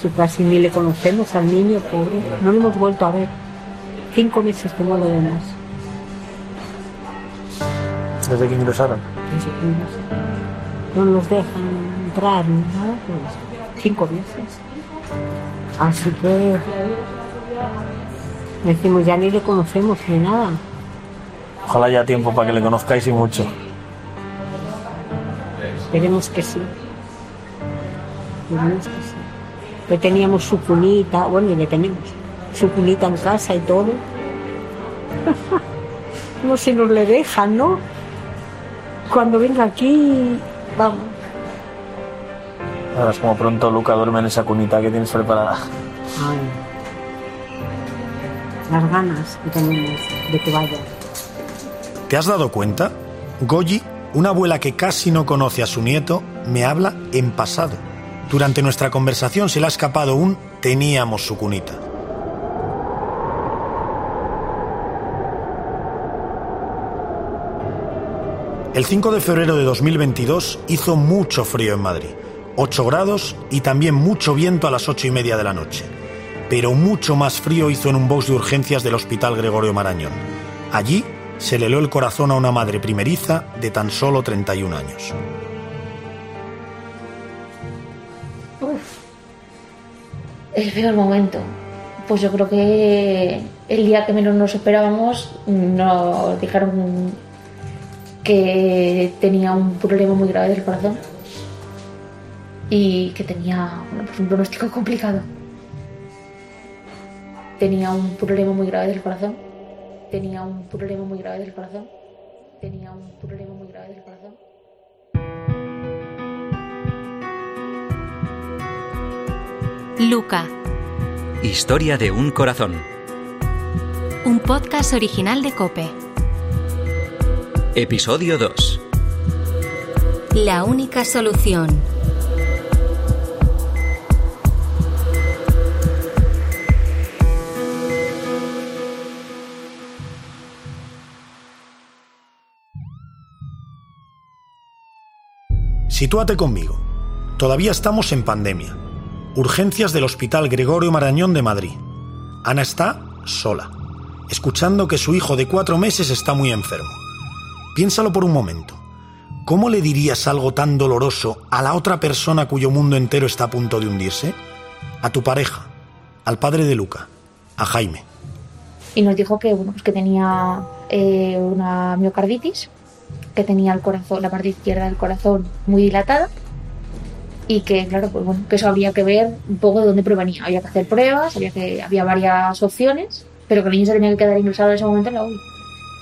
Si casi ni le conocemos al niño, pobre. No lo hemos vuelto a ver. Cinco meses que no lo vemos. ¿Desde que ingresaron? Desde que ingresaron. No nos dejan entrar ni nada, pues cinco meses. Así que decimos, ya ni le conocemos ni nada. Ojalá haya tiempo para que le conozcáis y mucho. Que sí. Esperemos que sí. Pues teníamos su cunita, bueno, y le tenemos su cunita en casa y todo. no si nos le dejan, ¿no? Cuando venga aquí, vamos. Ahora es como pronto Luca duerme en esa cunita que tienes preparada. Ay. Las ganas que tenemos de que vaya. ¿Te has dado cuenta? Goyi, una abuela que casi no conoce a su nieto, me habla en pasado. Durante nuestra conversación se le ha escapado un teníamos su cunita. El 5 de febrero de 2022 hizo mucho frío en Madrid, 8 grados y también mucho viento a las 8 y media de la noche. Pero mucho más frío hizo en un box de urgencias del Hospital Gregorio Marañón. Allí se le heló el corazón a una madre primeriza de tan solo 31 años. El peor momento. Pues yo creo que el día que menos nos esperábamos nos dijeron que tenía un problema muy grave del corazón y que tenía pues un pronóstico complicado. Tenía un problema muy grave del corazón. Tenía un problema muy grave del corazón. Tenía un problema muy grave del corazón. Luca, Historia de un corazón. un podcast original de Cope. Episodio 2. La única solución. Sitúate conmigo. Todavía estamos en pandemia. Urgencias del Hospital Gregorio Marañón de Madrid. Ana está sola, escuchando que su hijo de cuatro meses está muy enfermo. Piénsalo por un momento. ¿Cómo le dirías algo tan doloroso a la otra persona cuyo mundo entero está a punto de hundirse? A tu pareja, al padre de Luca, a Jaime. y nos dijo que bueno pues que tenía eh, una miocarditis que tenía el corazón la parte izquierda del corazón muy dilatada y que claro pues bueno que eso habría que ver un poco de dónde provenía había que hacer pruebas había que había varias opciones pero que el niño se tenía que quedar ingresado en ese momento en la UCI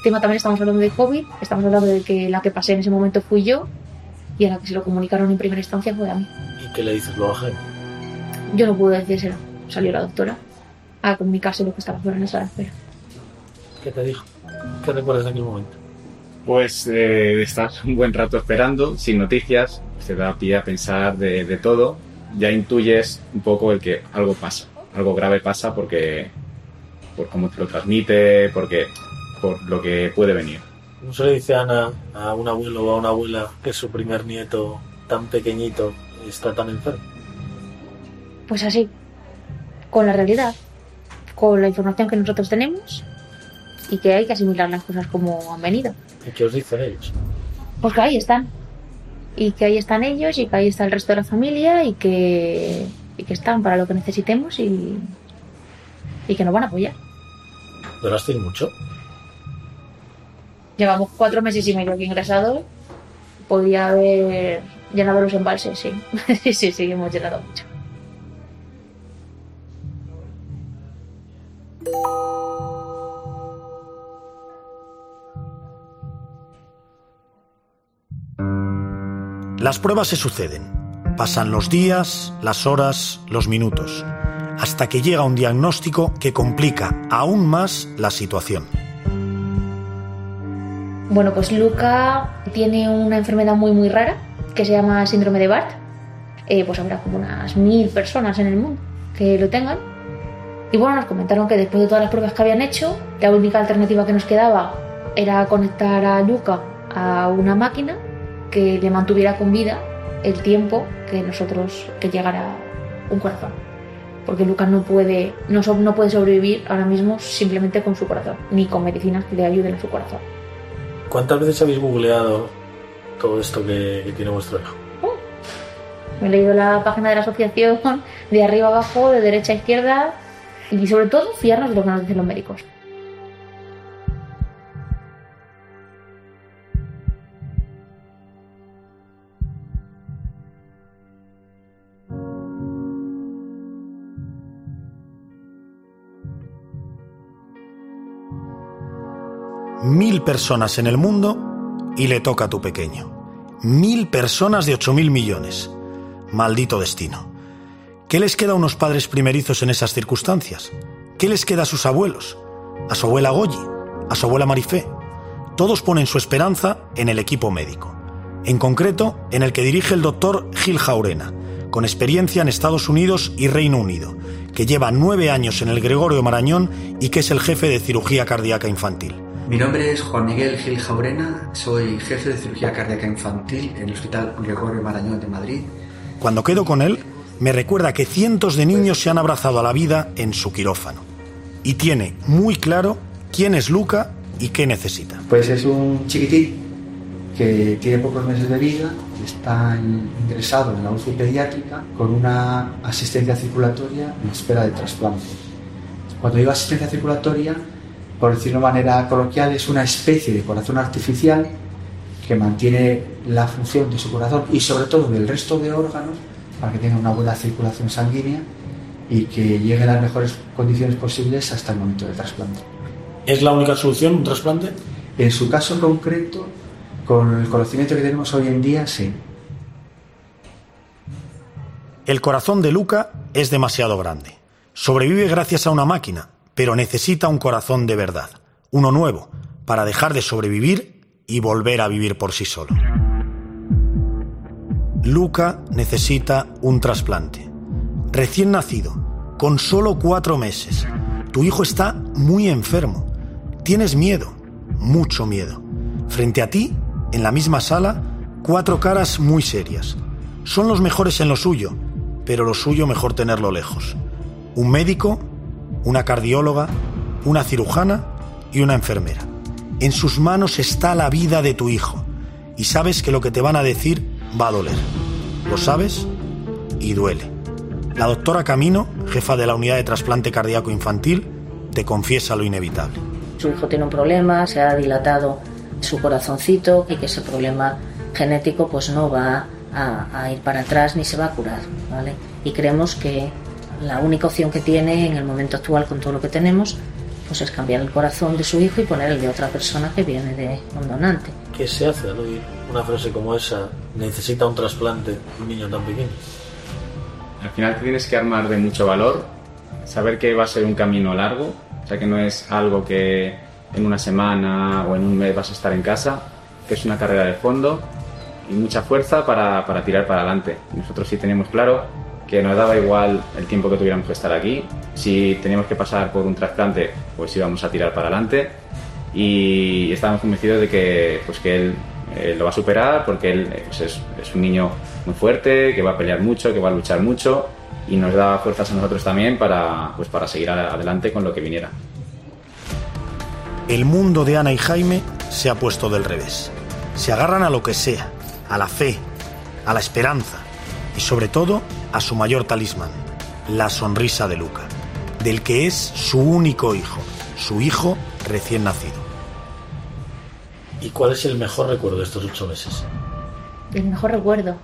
tema también estamos hablando de covid estamos hablando de que la que pasé en ese momento fui yo y a la que se lo comunicaron en primera instancia fue a mí ¿Y qué le dices a Jaime? yo no pude decírselo salió la doctora a comunicarse lo que estaba fuera en esa sala de espera ¿Qué te dijo? ¿Qué recuerdas de aquel momento? Pues eh, estás un buen rato esperando, sin noticias, te da pie a pensar de, de todo. Ya intuyes un poco el que algo pasa, algo grave pasa porque por cómo te lo transmite, porque por lo que puede venir. ¿Cómo se le dice a Ana, a un abuelo o a una abuela que su primer nieto tan pequeñito está tan enfermo? pues así, con la realidad, con la información que nosotros tenemos y que hay que asimilar las cosas como han venido. ¿Y qué os dicen ellos? Pues que ahí están. Y que ahí están ellos y que ahí está el resto de la familia y que, y que están para lo que necesitemos y, y que nos van a apoyar. ¿Llorasteis mucho? Llevamos cuatro meses y medio aquí ingresados. Podía haber llenado los embalses, sí. sí, sí, sí, hemos llenado mucho. Las pruebas se suceden. Pasan los días, las horas, los minutos, hasta que llega un diagnóstico que complica aún más la situación. Bueno, pues Luca tiene una enfermedad muy muy rara que se llama síndrome de Bart. Eh, pues habrá como unas mil personas en el mundo que lo tengan. Y bueno, nos comentaron que después de todas las pruebas que habían hecho, la única alternativa que nos quedaba era conectar a Luca a una máquina que le mantuviera con vida el tiempo que nosotros que llegara un corazón. porque Lucas no puede, no, so- no puede sobrevivir ahora mismo simplemente con su corazón, ni con medicinas que le ayuden a su corazón. ¿Cuántas veces habéis googleado todo esto que, que tiene vuestro hijo? Me he leído la página de la asociación de arriba a abajo, de derecha a izquierda y sobre todo fiarnos de lo que nos dicen los médicos. Mil personas en el mundo y le toca a tu pequeño. Mil personas de ocho mil millones. Maldito destino. ¿Qué les queda a unos padres primerizos en esas circunstancias? ¿Qué les queda a sus abuelos? ¿A su abuela Goyi? ¿A su abuela Marifé? Todos ponen su esperanza en el equipo médico. En concreto, en el que dirige el doctor Gil Jaurena, con experiencia en Estados Unidos y Reino Unido, que lleva nueve años en el Gregorio Marañón y que es el jefe de cirugía cardíaca infantil. Mi nombre es Juan Miguel Gil Jaurena, soy jefe de cirugía cardíaca infantil en el Hospital Gregorio Marañón de Madrid. Cuando quedo con él, me recuerda que cientos de niños se han abrazado a la vida en su quirófano. Y tiene muy claro quién es Luca y qué necesita. Pues es un chiquitín que tiene pocos meses de vida, está in- ingresado en la UCI pediátrica con una asistencia circulatoria en espera de trasplante. Cuando digo asistencia circulatoria, por decirlo de manera coloquial, es una especie de corazón artificial que mantiene la función de su corazón y sobre todo del resto de órganos para que tenga una buena circulación sanguínea y que llegue en las mejores condiciones posibles hasta el momento del trasplante. ¿Es la única solución un trasplante? En su caso concreto, con el conocimiento que tenemos hoy en día, sí. El corazón de Luca es demasiado grande. Sobrevive gracias a una máquina, pero necesita un corazón de verdad, uno nuevo, para dejar de sobrevivir y volver a vivir por sí solo. Luca necesita un trasplante. Recién nacido, con solo cuatro meses. Tu hijo está muy enfermo. Tienes miedo, mucho miedo. Frente a ti, en la misma sala, cuatro caras muy serias. Son los mejores en lo suyo, pero lo suyo mejor tenerlo lejos. Un médico, una cardióloga, una cirujana y una enfermera. En sus manos está la vida de tu hijo y sabes que lo que te van a decir va a doler. Lo sabes y duele. La doctora Camino, jefa de la unidad de trasplante cardíaco infantil, te confiesa lo inevitable. Su hijo tiene un problema, se ha dilatado su corazoncito y que ese problema genético pues no va a, a ir para atrás ni se va a curar, ¿vale? Y creemos que la única opción que tiene en el momento actual con todo lo que tenemos pues es cambiar el corazón de su hijo y poner el de otra persona que viene de un donante. ¿Qué se hace al oír una frase como esa? Necesita un trasplante un niño tan pequeño. Al final te tienes que armar de mucho valor, saber que va a ser un camino largo, o sea que no es algo que en una semana o en un mes vas a estar en casa, que es una carrera de fondo y mucha fuerza para, para tirar para adelante. Nosotros sí teníamos claro que nos daba igual el tiempo que tuviéramos que estar aquí, si teníamos que pasar por un trasplante, pues íbamos a tirar para adelante y estábamos convencidos de que, pues que él eh, lo va a superar porque él eh, pues es, es un niño muy fuerte, que va a pelear mucho, que va a luchar mucho y nos da fuerzas a nosotros también para, pues para seguir adelante con lo que viniera. El mundo de Ana y Jaime se ha puesto del revés. Se agarran a lo que sea, a la fe, a la esperanza y sobre todo a su mayor talismán, la sonrisa de Luca, del que es su único hijo, su hijo recién nacido. ¿Y cuál es el mejor recuerdo de estos ocho meses? El mejor recuerdo.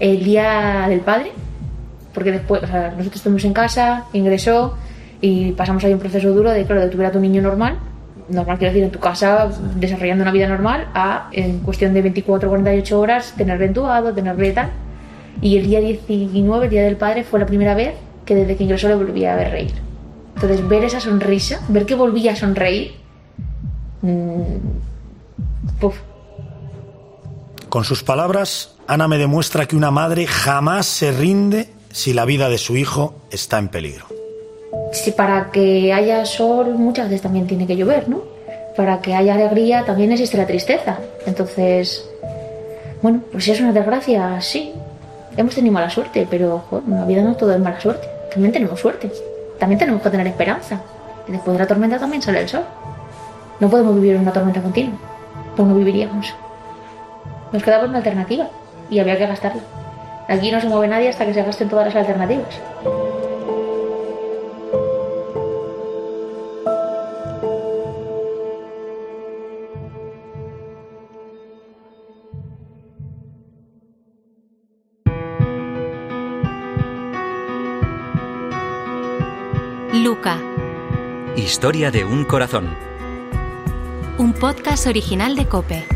El día del padre, porque después, o sea, nosotros estuvimos en casa, ingresó y pasamos ahí un proceso duro de, claro, de tuviera tu niño normal, normal quiero decir, en tu casa, desarrollando una vida normal, a en cuestión de 24 o 48 horas tenerle entubado, tenerle tal. Y el día 19, el día del padre, fue la primera vez que desde que ingresó le volví a ver reír. Entonces, ver esa sonrisa, ver que volvía a sonreír, mm, puf, Con sus palabras, Ana me demuestra que una madre jamás se rinde si la vida de su hijo está en peligro. Si para que haya sol muchas veces también tiene que llover, ¿no? Para que haya alegría también existe la tristeza. Entonces, bueno, pues si es una desgracia, sí. hemos tenido mala suerte, pero joder, en la vida no todo es mala suerte. También tenemos suerte. También tenemos que tener esperanza. Y después de la tormenta también sale el sol. No podemos vivir en una tormenta continua. Pues no viviríamos. Nos quedaba una alternativa y había que gastarla. Aquí no se mueve nadie hasta que se gasten todas las alternativas. Luca, Historia de un corazón. un podcast original de Cope.